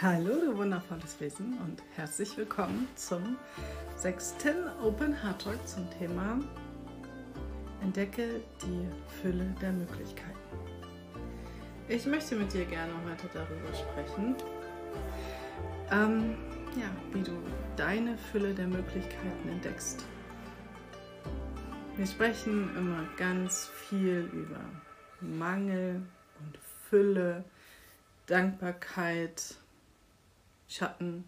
Hallo, du wundervolles Wesen und herzlich willkommen zum sechsten Open Heart Talk zum Thema Entdecke die Fülle der Möglichkeiten. Ich möchte mit dir gerne heute darüber sprechen, ähm, ja, wie du deine Fülle der Möglichkeiten entdeckst. Wir sprechen immer ganz viel über Mangel und Fülle, Dankbarkeit, Schatten,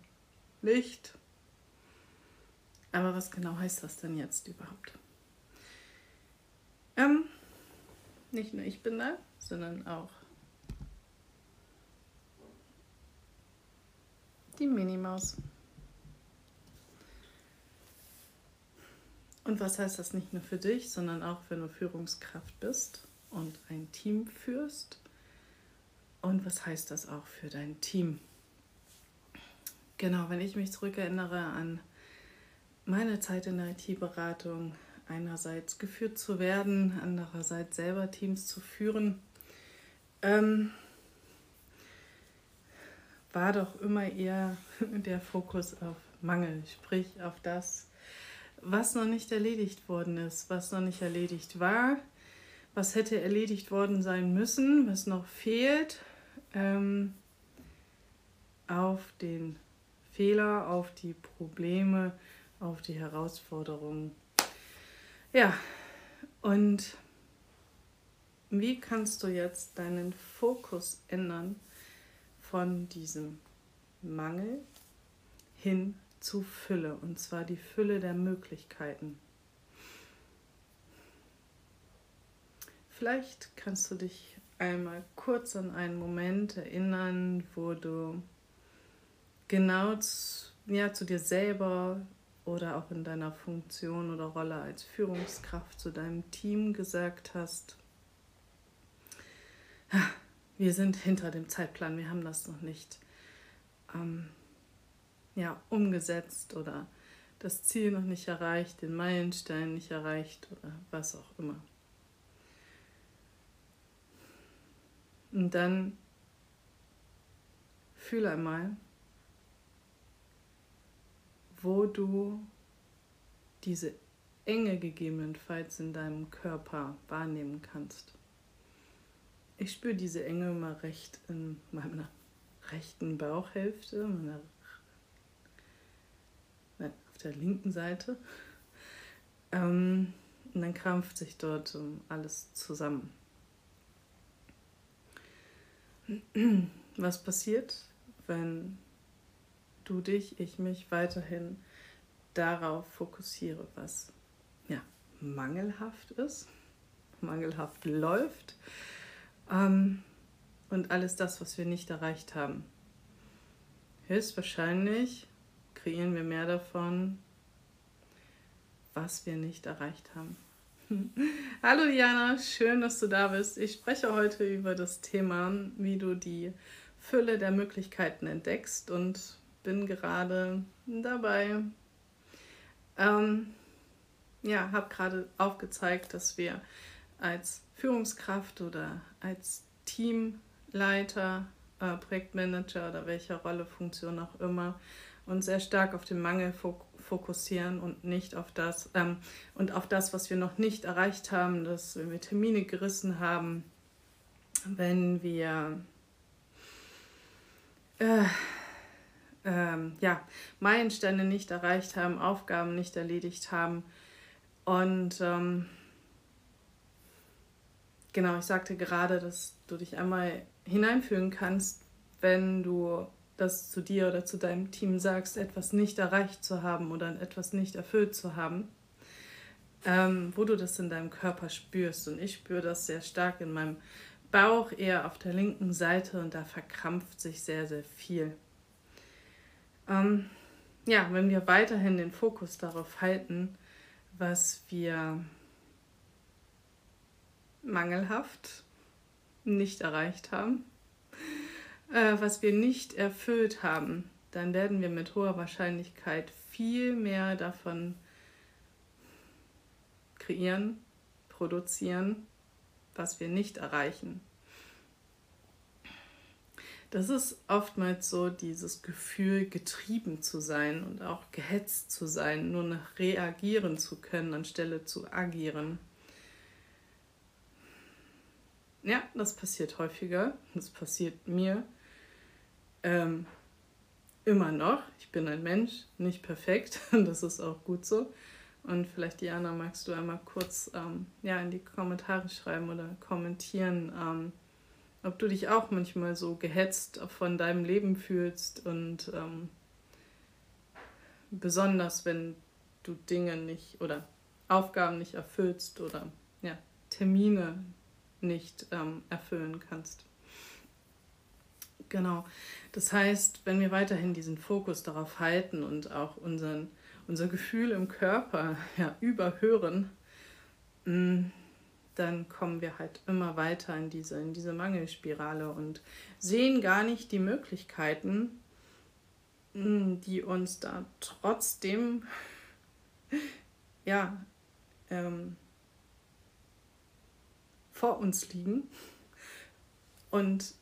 Licht. Aber was genau heißt das denn jetzt überhaupt? Ähm, nicht nur ich bin da, sondern auch die Minimaus. Und was heißt das nicht nur für dich, sondern auch wenn du Führungskraft bist und ein Team führst? Und was heißt das auch für dein Team? Genau, wenn ich mich zurückerinnere an meine Zeit in der IT-Beratung, einerseits geführt zu werden, andererseits selber Teams zu führen, ähm, war doch immer eher der Fokus auf Mangel, sprich auf das, was noch nicht erledigt worden ist, was noch nicht erledigt war, was hätte erledigt worden sein müssen, was noch fehlt, ähm, auf den Fehler, auf die Probleme, auf die Herausforderungen. Ja, und wie kannst du jetzt deinen Fokus ändern von diesem Mangel hin zu Fülle, und zwar die Fülle der Möglichkeiten? Vielleicht kannst du dich einmal kurz an einen Moment erinnern, wo du genau zu, ja, zu dir selber oder auch in deiner Funktion oder Rolle als Führungskraft zu deinem Team gesagt hast, wir sind hinter dem Zeitplan, wir haben das noch nicht ähm, ja, umgesetzt oder das Ziel noch nicht erreicht, den Meilenstein nicht erreicht oder was auch immer. Und dann fühle einmal, wo du diese Enge gegebenenfalls in deinem Körper wahrnehmen kannst. Ich spüre diese Enge immer recht in meiner rechten Bauchhälfte, meiner, nein, auf der linken Seite. Ähm, und dann krampft sich dort alles zusammen. Was passiert, wenn du dich, ich mich weiterhin darauf fokussiere, was ja, mangelhaft ist, mangelhaft läuft ähm, und alles das, was wir nicht erreicht haben. Höchstwahrscheinlich kreieren wir mehr davon, was wir nicht erreicht haben. Hallo Diana, schön, dass du da bist. Ich spreche heute über das Thema, wie du die Fülle der Möglichkeiten entdeckst und bin gerade dabei. Ähm, ja, habe gerade aufgezeigt, dass wir als Führungskraft oder als Teamleiter, äh, Projektmanager oder welcher Rolle, Funktion auch immer, uns sehr stark auf den Mangel fokussieren und nicht auf das ähm, und auf das, was wir noch nicht erreicht haben, dass wenn wir Termine gerissen haben, wenn wir äh, ähm, ja, Meilensteine nicht erreicht haben, Aufgaben nicht erledigt haben. Und ähm, genau, ich sagte gerade, dass du dich einmal hineinfühlen kannst, wenn du das zu dir oder zu deinem Team sagst, etwas nicht erreicht zu haben oder etwas nicht erfüllt zu haben, ähm, wo du das in deinem Körper spürst. Und ich spüre das sehr stark in meinem Bauch, eher auf der linken Seite und da verkrampft sich sehr, sehr viel. Ähm, ja, wenn wir weiterhin den Fokus darauf halten, was wir mangelhaft nicht erreicht haben, äh, was wir nicht erfüllt haben, dann werden wir mit hoher Wahrscheinlichkeit viel mehr davon kreieren, produzieren, was wir nicht erreichen. Das ist oftmals so dieses Gefühl, getrieben zu sein und auch gehetzt zu sein, nur noch reagieren zu können, anstelle zu agieren. Ja, das passiert häufiger. Das passiert mir ähm, immer noch. Ich bin ein Mensch, nicht perfekt. Das ist auch gut so. Und vielleicht, Diana, magst du einmal kurz ähm, ja, in die Kommentare schreiben oder kommentieren, ähm, ob du dich auch manchmal so gehetzt von deinem Leben fühlst und ähm, besonders wenn du Dinge nicht oder Aufgaben nicht erfüllst oder ja, Termine nicht ähm, erfüllen kannst. Genau. Das heißt, wenn wir weiterhin diesen Fokus darauf halten und auch unseren, unser Gefühl im Körper ja, überhören, mm, dann kommen wir halt immer weiter in diese, in diese Mangelspirale und sehen gar nicht die Möglichkeiten, mm, die uns da trotzdem ja, ähm, vor uns liegen. Und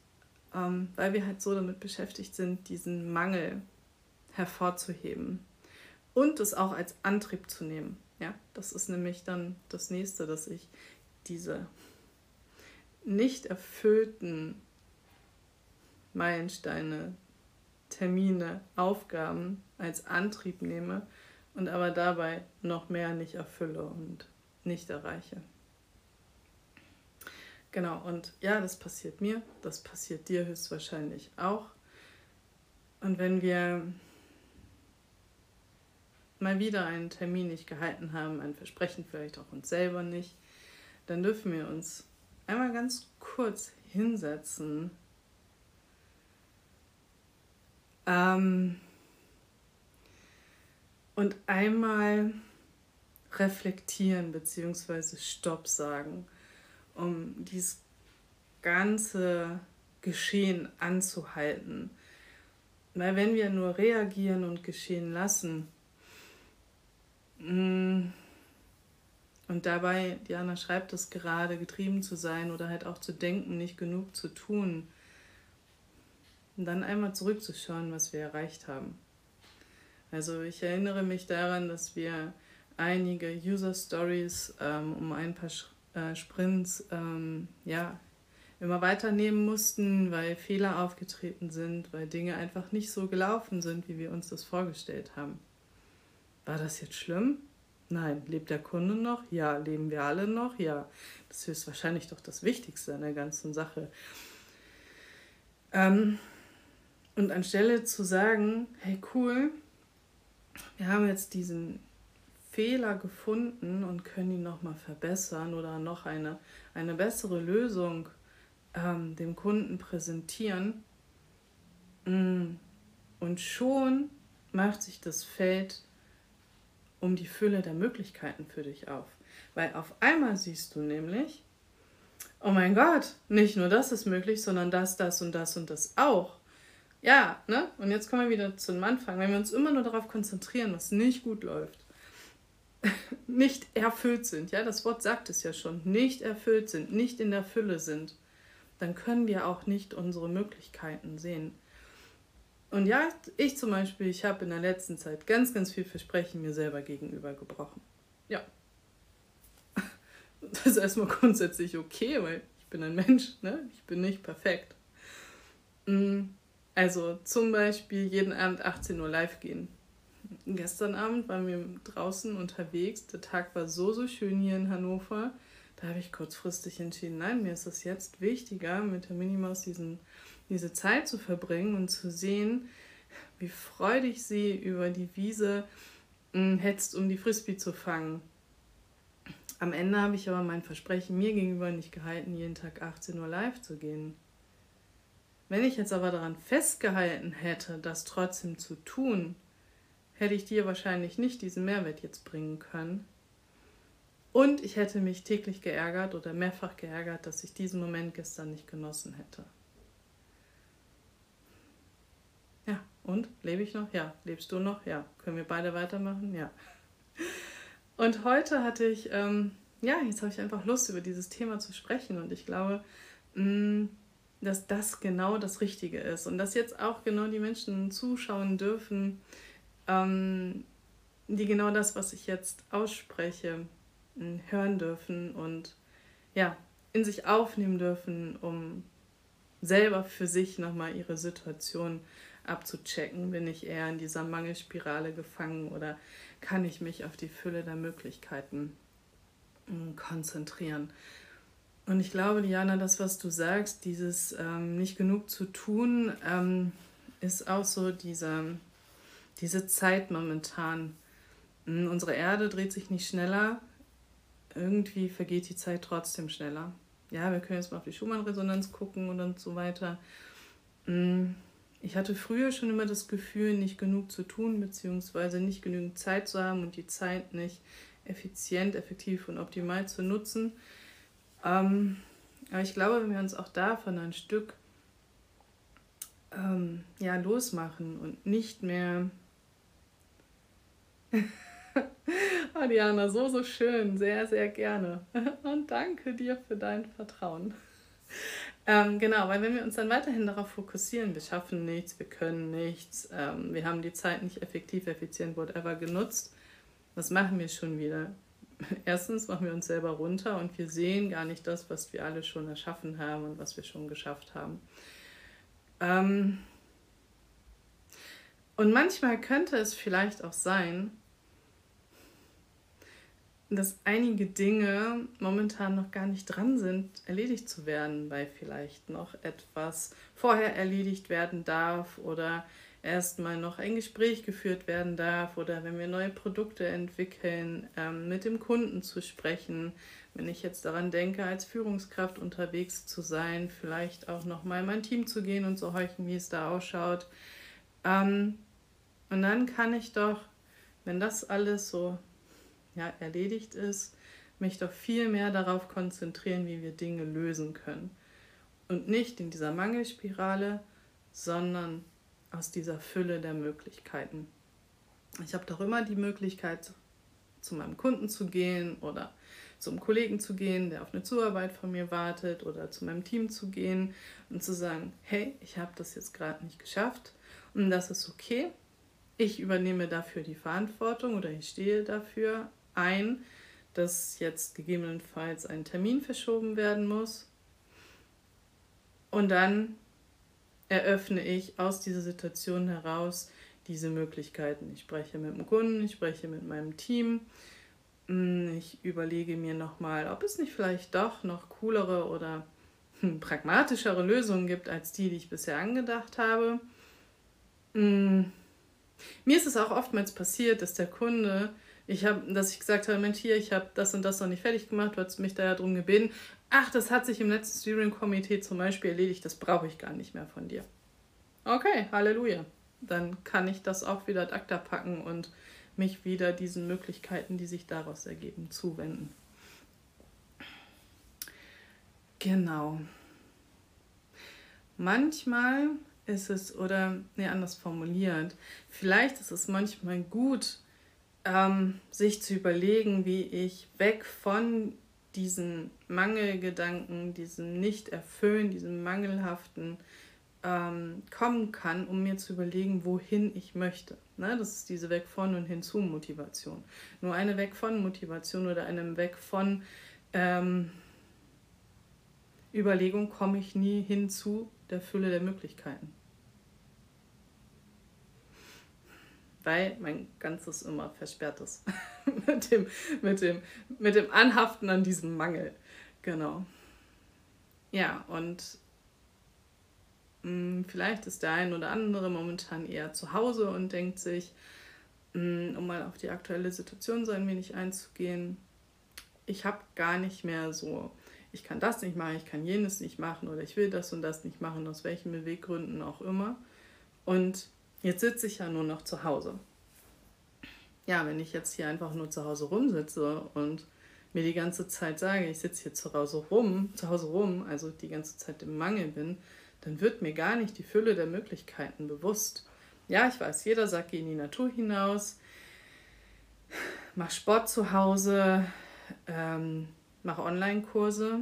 ähm, weil wir halt so damit beschäftigt sind, diesen Mangel hervorzuheben und es auch als Antrieb zu nehmen. Ja, das ist nämlich dann das nächste, dass ich diese nicht erfüllten Meilensteine, Termine, Aufgaben als Antrieb nehme und aber dabei noch mehr nicht erfülle und nicht erreiche. Genau, und ja, das passiert mir, das passiert dir höchstwahrscheinlich auch. Und wenn wir mal wieder einen Termin nicht gehalten haben, ein Versprechen vielleicht auch uns selber nicht, dann dürfen wir uns einmal ganz kurz hinsetzen. Ähm, und einmal reflektieren bzw. Stopp sagen um dieses ganze Geschehen anzuhalten. Weil wenn wir nur reagieren und geschehen lassen, mm, und dabei, Diana schreibt es gerade, getrieben zu sein oder halt auch zu denken, nicht genug zu tun, und dann einmal zurückzuschauen, was wir erreicht haben. Also ich erinnere mich daran, dass wir einige User Stories ähm, um ein paar Schritte äh, Sprints ähm, ja, immer weiternehmen mussten, weil Fehler aufgetreten sind, weil Dinge einfach nicht so gelaufen sind, wie wir uns das vorgestellt haben. War das jetzt schlimm? Nein. Lebt der Kunde noch? Ja. Leben wir alle noch? Ja. Das ist wahrscheinlich doch das Wichtigste an der ganzen Sache. Ähm, und anstelle zu sagen, hey cool, wir haben jetzt diesen Fehler gefunden und können ihn nochmal verbessern oder noch eine, eine bessere Lösung ähm, dem Kunden präsentieren. Mm, und schon macht sich das Feld um die Fülle der Möglichkeiten für dich auf. Weil auf einmal siehst du nämlich, oh mein Gott, nicht nur das ist möglich, sondern das, das und das und das auch. Ja, ne? Und jetzt kommen wir wieder zum Anfang. Wenn wir uns immer nur darauf konzentrieren, was nicht gut läuft, nicht erfüllt sind, ja, das Wort sagt es ja schon, nicht erfüllt sind, nicht in der Fülle sind, dann können wir auch nicht unsere Möglichkeiten sehen. Und ja, ich zum Beispiel, ich habe in der letzten Zeit ganz, ganz viel Versprechen mir selber gegenüber gebrochen. Ja. Das ist erstmal grundsätzlich okay, weil ich bin ein Mensch, ne? Ich bin nicht perfekt. Mm, also zum Beispiel jeden Abend 18 Uhr live gehen gestern Abend waren wir draußen unterwegs. Der Tag war so, so schön hier in Hannover. Da habe ich kurzfristig entschieden, nein, mir ist es jetzt wichtiger, mit der Minimaus diesen, diese Zeit zu verbringen und zu sehen, wie freudig sie über die Wiese hm, hetzt, um die Frisbee zu fangen. Am Ende habe ich aber mein Versprechen mir gegenüber nicht gehalten, jeden Tag 18 Uhr live zu gehen. Wenn ich jetzt aber daran festgehalten hätte, das trotzdem zu tun, hätte ich dir wahrscheinlich nicht diesen Mehrwert jetzt bringen können. Und ich hätte mich täglich geärgert oder mehrfach geärgert, dass ich diesen Moment gestern nicht genossen hätte. Ja, und? Lebe ich noch? Ja. Lebst du noch? Ja. Können wir beide weitermachen? Ja. Und heute hatte ich, ähm, ja, jetzt habe ich einfach Lust, über dieses Thema zu sprechen. Und ich glaube, mh, mm, dass das genau das Richtige ist und dass jetzt auch genau die Menschen zuschauen dürfen, ähm, die genau das, was ich jetzt ausspreche, hm, hören dürfen und ja, in sich aufnehmen dürfen, um selber für sich nochmal ihre Situation abzuchecken. Bin ich eher in dieser Mangelspirale gefangen oder kann ich mich auf die Fülle der Möglichkeiten hm, konzentrieren? Und ich glaube, Diana, das, was du sagst, dieses ähm, nicht genug zu tun, ähm, ist auch so diese, diese Zeit momentan. Hm, unsere Erde dreht sich nicht schneller, irgendwie vergeht die Zeit trotzdem schneller. Ja, wir können jetzt mal auf die Schumann-Resonanz gucken und so weiter. Ich hatte früher schon immer das Gefühl, nicht genug zu tun, beziehungsweise nicht genügend Zeit zu haben und die Zeit nicht effizient, effektiv und optimal zu nutzen. Ähm, aber ich glaube, wenn wir uns auch davon ein Stück ähm, ja, losmachen und nicht mehr. oh, so, so schön, sehr, sehr gerne. Und danke dir für dein Vertrauen. Ähm, genau, weil wenn wir uns dann weiterhin darauf fokussieren, wir schaffen nichts, wir können nichts, ähm, wir haben die Zeit nicht effektiv, effizient, whatever genutzt, was machen wir schon wieder? erstens machen wir uns selber runter und wir sehen gar nicht das, was wir alle schon erschaffen haben und was wir schon geschafft haben. Ähm und manchmal könnte es vielleicht auch sein, dass einige Dinge momentan noch gar nicht dran sind, erledigt zu werden, weil vielleicht noch etwas vorher erledigt werden darf oder erstmal noch ein Gespräch geführt werden darf oder wenn wir neue Produkte entwickeln, ähm, mit dem Kunden zu sprechen. Wenn ich jetzt daran denke, als Führungskraft unterwegs zu sein, vielleicht auch nochmal in mein Team zu gehen und zu horchen, wie es da ausschaut. Ähm, und dann kann ich doch, wenn das alles so ja, erledigt ist, mich doch viel mehr darauf konzentrieren, wie wir Dinge lösen können. Und nicht in dieser Mangelspirale, sondern aus dieser Fülle der Möglichkeiten. Ich habe doch immer die Möglichkeit, zu meinem Kunden zu gehen oder zum Kollegen zu gehen, der auf eine Zuarbeit von mir wartet oder zu meinem Team zu gehen und zu sagen, hey, ich habe das jetzt gerade nicht geschafft und das ist okay. Ich übernehme dafür die Verantwortung oder ich stehe dafür ein, dass jetzt gegebenenfalls ein Termin verschoben werden muss. Und dann eröffne ich aus dieser Situation heraus diese Möglichkeiten. Ich spreche mit dem Kunden, ich spreche mit meinem Team. Mm, ich überlege mir nochmal, ob es nicht vielleicht doch noch coolere oder hm, pragmatischere Lösungen gibt als die, die ich bisher angedacht habe. Mm, mir ist es auch oftmals passiert, dass der Kunde, ich habe, dass ich gesagt habe, Mensch, hier, ich habe das und das noch nicht fertig gemacht, du hast mich da ja drum gebeten, ach, das hat sich im letzten Steering-Komitee zum Beispiel erledigt, das brauche ich gar nicht mehr von dir. Okay, Halleluja. Dann kann ich das auch wieder ad acta packen und mich wieder diesen Möglichkeiten, die sich daraus ergeben, zuwenden. Genau. Manchmal ist es, oder nee, anders formuliert, vielleicht ist es manchmal gut, ähm, sich zu überlegen, wie ich weg von diesen Mangelgedanken, diesem Nicht-Erfüllen, diesem Mangelhaften ähm, kommen kann, um mir zu überlegen, wohin ich möchte. Ne? Das ist diese Weg von und hinzu Motivation. Nur eine Weg von Motivation oder einem Weg von ähm, Überlegung komme ich nie hinzu der Fülle der Möglichkeiten. Weil mein ganzes immer versperrt ist. mit, dem, mit, dem, mit dem Anhaften an diesem Mangel. Genau. Ja, und mh, hm, vielleicht ist der ein oder andere momentan eher zu Hause und denkt sich, mh, hm, um mal auf die aktuelle Situation so ein wenig einzugehen, ich habe gar nicht mehr so, ich kann das nicht machen, ich kann jenes nicht machen oder ich will das und das nicht machen, aus welchen Beweggründen auch immer. Und Jetzt sitze ich ja nur noch zu Hause. Ja, wenn ich jetzt hier einfach nur zu Hause rumsitze und mir die ganze Zeit sage, ich sitze hier zu Hause rum, zu Hause rum, also die ganze Zeit im Mangel bin, dann wird mir gar nicht die Fülle der Möglichkeiten bewusst. Ja, ich weiß, jeder sagt, geh in die Natur hinaus, mach Sport zu Hause, ähm, mach Online-Kurse.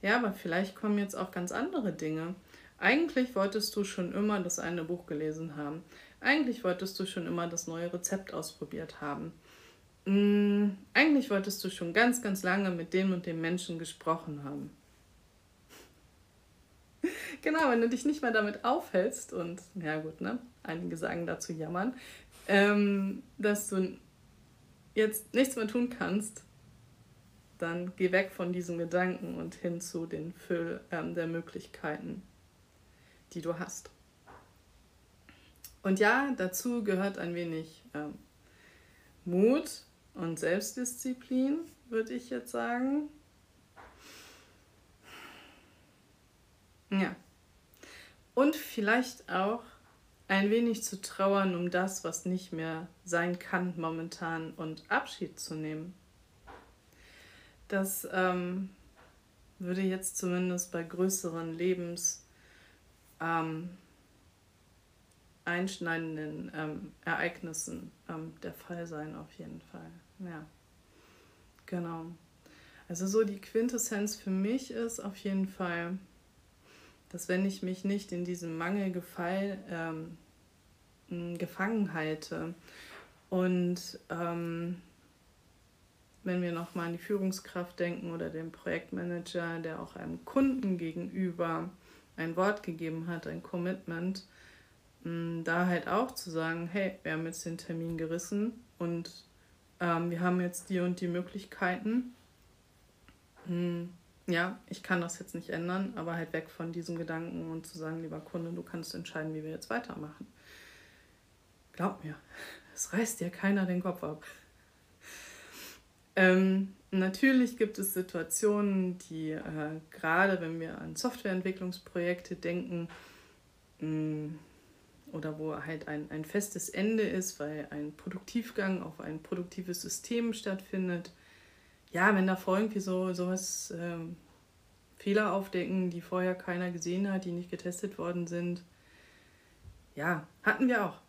Ja, aber vielleicht kommen jetzt auch ganz andere Dinge. Eigentlich wolltest du schon immer das eine Buch gelesen haben. Eigentlich wolltest du schon immer das neue Rezept ausprobiert haben. Hm, eigentlich wolltest du schon ganz, ganz lange mit dem und dem Menschen gesprochen haben. genau, wenn du dich nicht mehr damit aufhältst und, ja gut, ne, einige sagen dazu jammern, ähm, dass du jetzt nichts mehr tun kannst, dann geh weg von diesem Gedanken und hin zu den Füll ähm, der Möglichkeiten, die du hast. Und ja, dazu gehört ein wenig ähm, Mut und Selbstdisziplin, würde ich jetzt sagen. Ja. Und vielleicht auch ein wenig zu trauern um das, was nicht mehr sein kann momentan und Abschied zu nehmen. Das ähm, würde jetzt zumindest bei größeren Lebens ähm, einschneidenden ähm, Ereignissen ähm, der Fall sein, auf jeden Fall. Ja, genau. Also so die Quintessenz für mich ist auf jeden Fall, dass wenn ich mich nicht in diesem Mangel gefall, ähm, gefangen halte und ähm, wenn wir nochmal an die Führungskraft denken oder den Projektmanager, der auch einem Kunden gegenüber ein Wort gegeben hat, ein Commitment, da halt auch zu sagen, hey, wir haben jetzt den Termin gerissen und ähm, wir haben jetzt die und die Möglichkeiten. Hm, ja, ich kann das jetzt nicht ändern, aber halt weg von diesem Gedanken und zu sagen, lieber Kunde, du kannst entscheiden, wie wir jetzt weitermachen. Glaub mir, es reißt dir keiner den Kopf ab. Ähm, natürlich gibt es Situationen, die äh, gerade wenn wir an Softwareentwicklungsprojekte denken, mh, hm, oder wo halt ein, ein festes Ende ist, weil ein Produktivgang auf ein produktives System stattfindet. Ja, wenn da vor irgendwie so sowas ähm, Fehler aufdecken, die vorher keiner gesehen hat, die nicht getestet worden sind. Ja, hatten wir auch.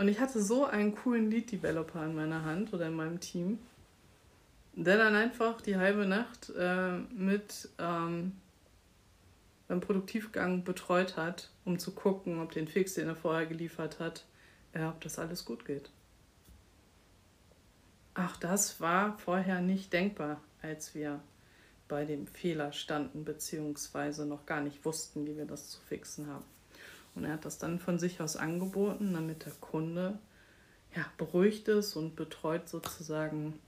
Und ich hatte so einen coolen Lead-Developer in meiner Hand oder in meinem Team, der dann einfach die halbe Nacht äh, mit ähm, beim Produktivgang betreut hat, um zu gucken, ob den Fix, den er vorher geliefert hat, äh, ob das alles gut geht. Ach, das war vorher nicht denkbar, als wir bei dem Fehler standen, beziehungsweise noch gar nicht wussten, wie wir das zu fixen haben. Und er hat das dann von sich aus angeboten, damit der Kunde ja, beruhigt ist und betreut sozusagen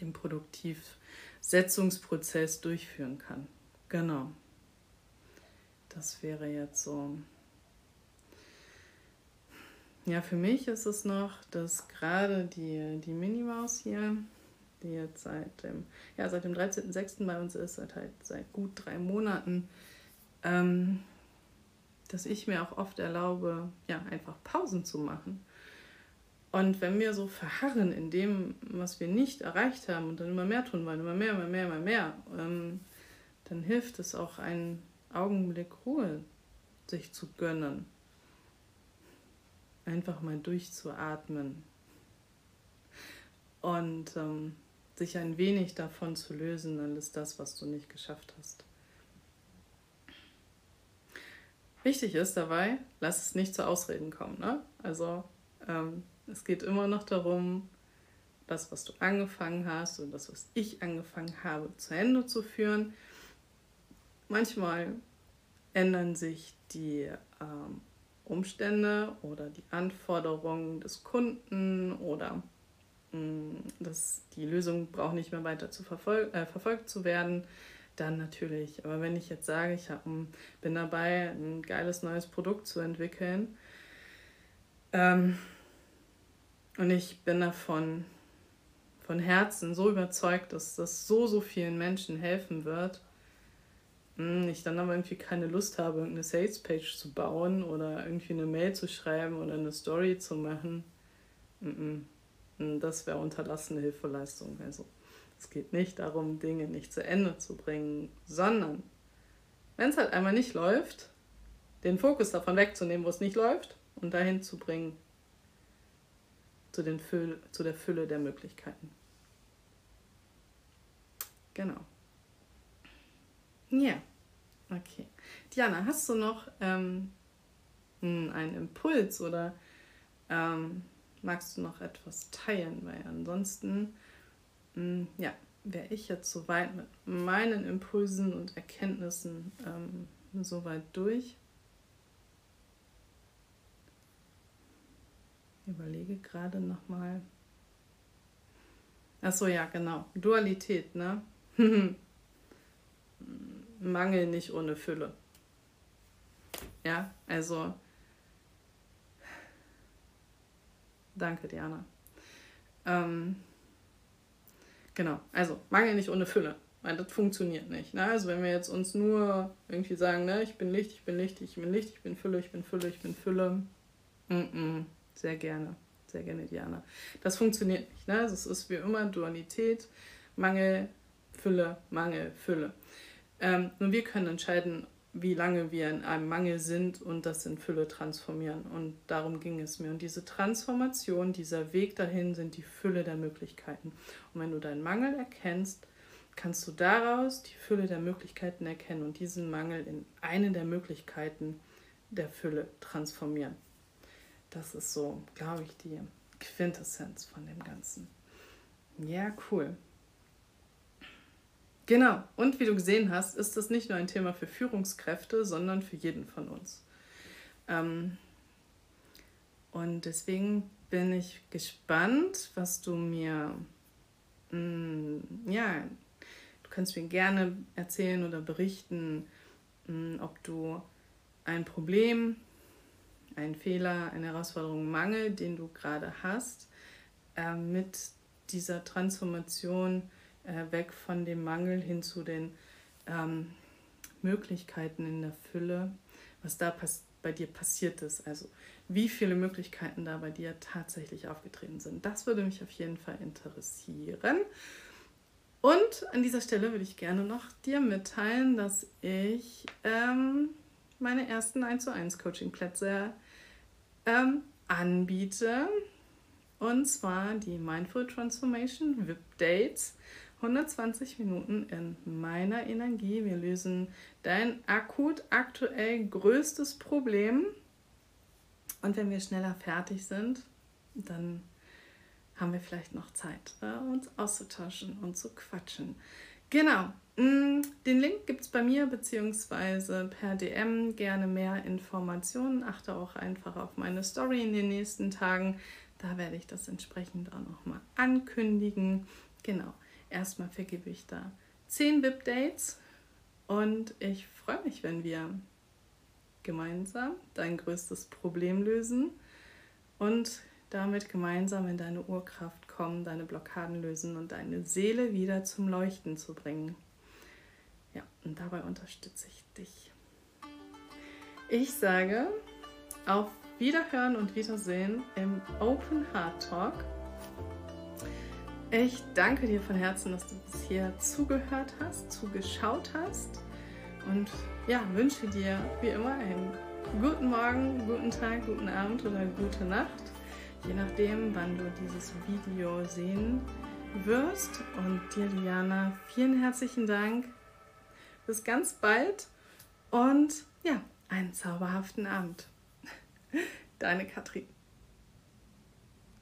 den Produktivsetzungsprozess durchführen kann. Genau. Das wäre jetzt so. Ja, für mich ist es noch, dass gerade die, die Minimaus hier, die jetzt seit dem, ja, dem 13.06. bei uns ist, seit halt seit gut drei Monaten, ähm, dass ich mir auch oft erlaube, ja, einfach Pausen zu machen. Und wenn wir so verharren in dem, was wir nicht erreicht haben und dann immer mehr tun wollen, immer mehr, immer mehr, immer mehr, ähm, dann hilft es auch, einen Augenblick Ruhe sich zu gönnen. Einfach mal durchzuatmen und ähm, sich ein wenig davon zu lösen, alles das, was du nicht geschafft hast. Wichtig ist dabei, lass es nicht zu Ausreden kommen. Ne? Also ähm, es geht immer noch darum, das, was du angefangen hast und das, was ich angefangen habe, zu Ende zu führen. Manchmal ändern sich die ähm, Umstände oder die Anforderungen des Kunden oder mh, mm, dass die Lösung braucht nicht mehr weiter zu verfol äh, verfolgt zu werden, dann natürlich. Aber wenn ich jetzt sage, ich hab, bin dabei, ein geiles neues Produkt zu entwickeln ähm, und ich bin davon von Herzen so überzeugt, dass das so, so vielen Menschen helfen wird, hm, ich dann aber irgendwie keine Lust habe, irgendeine Sales-Page zu bauen oder irgendwie eine Mail zu schreiben oder eine Story zu machen, hm, das wäre unterlassene Hilfeleistung. Also es geht nicht darum, Dinge nicht zu Ende zu bringen, sondern wenn es halt einmal nicht läuft, den Fokus davon wegzunehmen, wo es nicht läuft und dahin zu bringen zu, den Füll, zu der Fülle der Möglichkeiten. genau. Ja, okay. Diana, hast du noch ähm, einen Impuls oder ähm, magst du noch etwas teilen? Weil ansonsten, ja, wäre ich jetzt soweit mit meinen Impulsen und Erkenntnissen ähm, soweit durch. Überlege gerade nochmal. Achso, ja, genau. Dualität, ne? Mangel nicht ohne Fülle. Ja, also. Danke, Diana. Ähm, genau, also Mangel nicht ohne Fülle. Weil das funktioniert nicht. Ne? Also wenn wir jetzt uns nur irgendwie sagen, ne, ich bin Licht, ich bin Licht, ich bin Licht, ich bin Fülle, ich bin Fülle, ich bin Fülle. Mm -mm, sehr gerne. Sehr gerne, Diana. Das funktioniert nicht. Ne? Also es ist wie immer Dualität, Mangel, Fülle, Mangel, Fülle. Ähm, nur wir können entscheiden, wie lange wir in einem Mangel sind und das in Fülle transformieren. Und darum ging es mir. Und diese Transformation, dieser Weg dahin sind die Fülle der Möglichkeiten. Und wenn du deinen Mangel erkennst, kannst du daraus die Fülle der Möglichkeiten erkennen und diesen Mangel in eine der Möglichkeiten der Fülle transformieren. Das ist so, glaube ich, die Quintessenz von dem Ganzen. Ja, cool. Genau. Und wie du gesehen hast, ist das nicht nur ein Thema für Führungskräfte, sondern für jeden von uns. Ähm, und deswegen bin ich gespannt, was du mir, mh, mm, ja, du kannst mir gerne erzählen oder berichten, mh, mm, ob du ein Problem, einen Fehler, eine Herausforderung, Mangel, den du gerade hast, äh, mit dieser Transformation äh, weg von dem Mangel hin zu den ähm, Möglichkeiten in der Fülle, was da bei dir passiert ist. Also wie viele Möglichkeiten da bei dir tatsächlich aufgetreten sind. Das würde mich auf jeden Fall interessieren. Und an dieser Stelle würde ich gerne noch dir mitteilen, dass ich ähm, meine ersten 1 zu 1 Coaching-Plätze ähm, anbiete. Und zwar die Mindful Transformation VIP Dates. 120 Minuten in meiner Energie. Wir lösen dein akut aktuell größtes Problem. Und wenn wir schneller fertig sind, dann haben wir vielleicht noch Zeit, äh, uns auszutauschen und zu quatschen. Genau. Mm, den Link gibt es bei mir beziehungsweise per DM. Gerne mehr Informationen. Achte auch einfach auf meine Story in den nächsten Tagen. Da werde ich das entsprechend auch nochmal ankündigen. Genau erstmal vergebe ich da 10 VIP-Dates und ich freue mich, wenn wir gemeinsam dein größtes Problem lösen und damit gemeinsam in deine Urkraft kommen, deine Blockaden lösen und deine Seele wieder zum Leuchten zu bringen. Ja, und dabei unterstütze ich dich. Ich sage auf Wiederhören und Wiedersehen im Open Heart Talk ich danke dir von Herzen, dass du bis hier zugehört hast, zugeschaut hast und ja, wünsche dir wie immer einen guten Morgen, guten Tag, guten Abend oder gute Nacht, je nachdem, wann du dieses Video sehen wirst. Und dir, Diana, vielen herzlichen Dank. Bis ganz bald und ja, einen zauberhaften Abend. Deine Katrin.